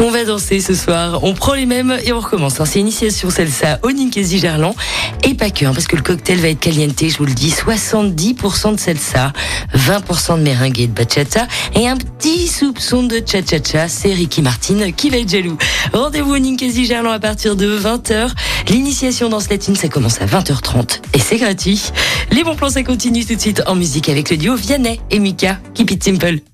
On va danser ce soir. On prend les mêmes et on recommence. C'est initiation salsa au Ninkasi Gerland. Et pas que, hein, parce que le cocktail va être caliente, je vous le dis. 70% de salsa, 20% de merengue et de bachata. Et un petit soupçon de cha-cha-cha. C'est Ricky Martin qui va être jaloux. Rendez-vous au Ninkasi Gerland à partir de 20h. L'initiation dans ce latine, ça commence à 20h30. Et c'est gratuit. Les bons plans, ça continue tout de suite en musique avec le duo Vianney et Mika. Keep it simple.